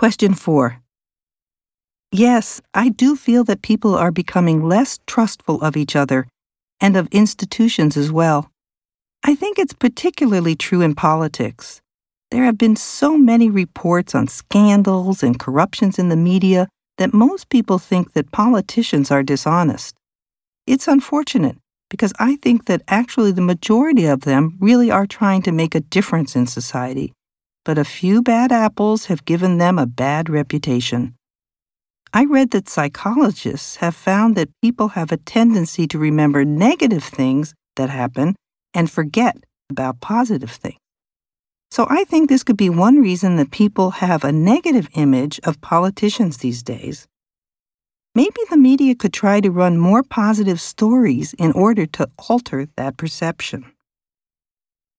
Question 4. Yes, I do feel that people are becoming less trustful of each other and of institutions as well. I think it's particularly true in politics. There have been so many reports on scandals and corruptions in the media that most people think that politicians are dishonest. It's unfortunate because I think that actually the majority of them really are trying to make a difference in society, but a few bad apples have given them a bad reputation. I read that psychologists have found that people have a tendency to remember negative things that happen and forget about positive things. So I think this could be one reason that people have a negative image of politicians these days. Maybe the media could try to run more positive stories in order to alter that perception.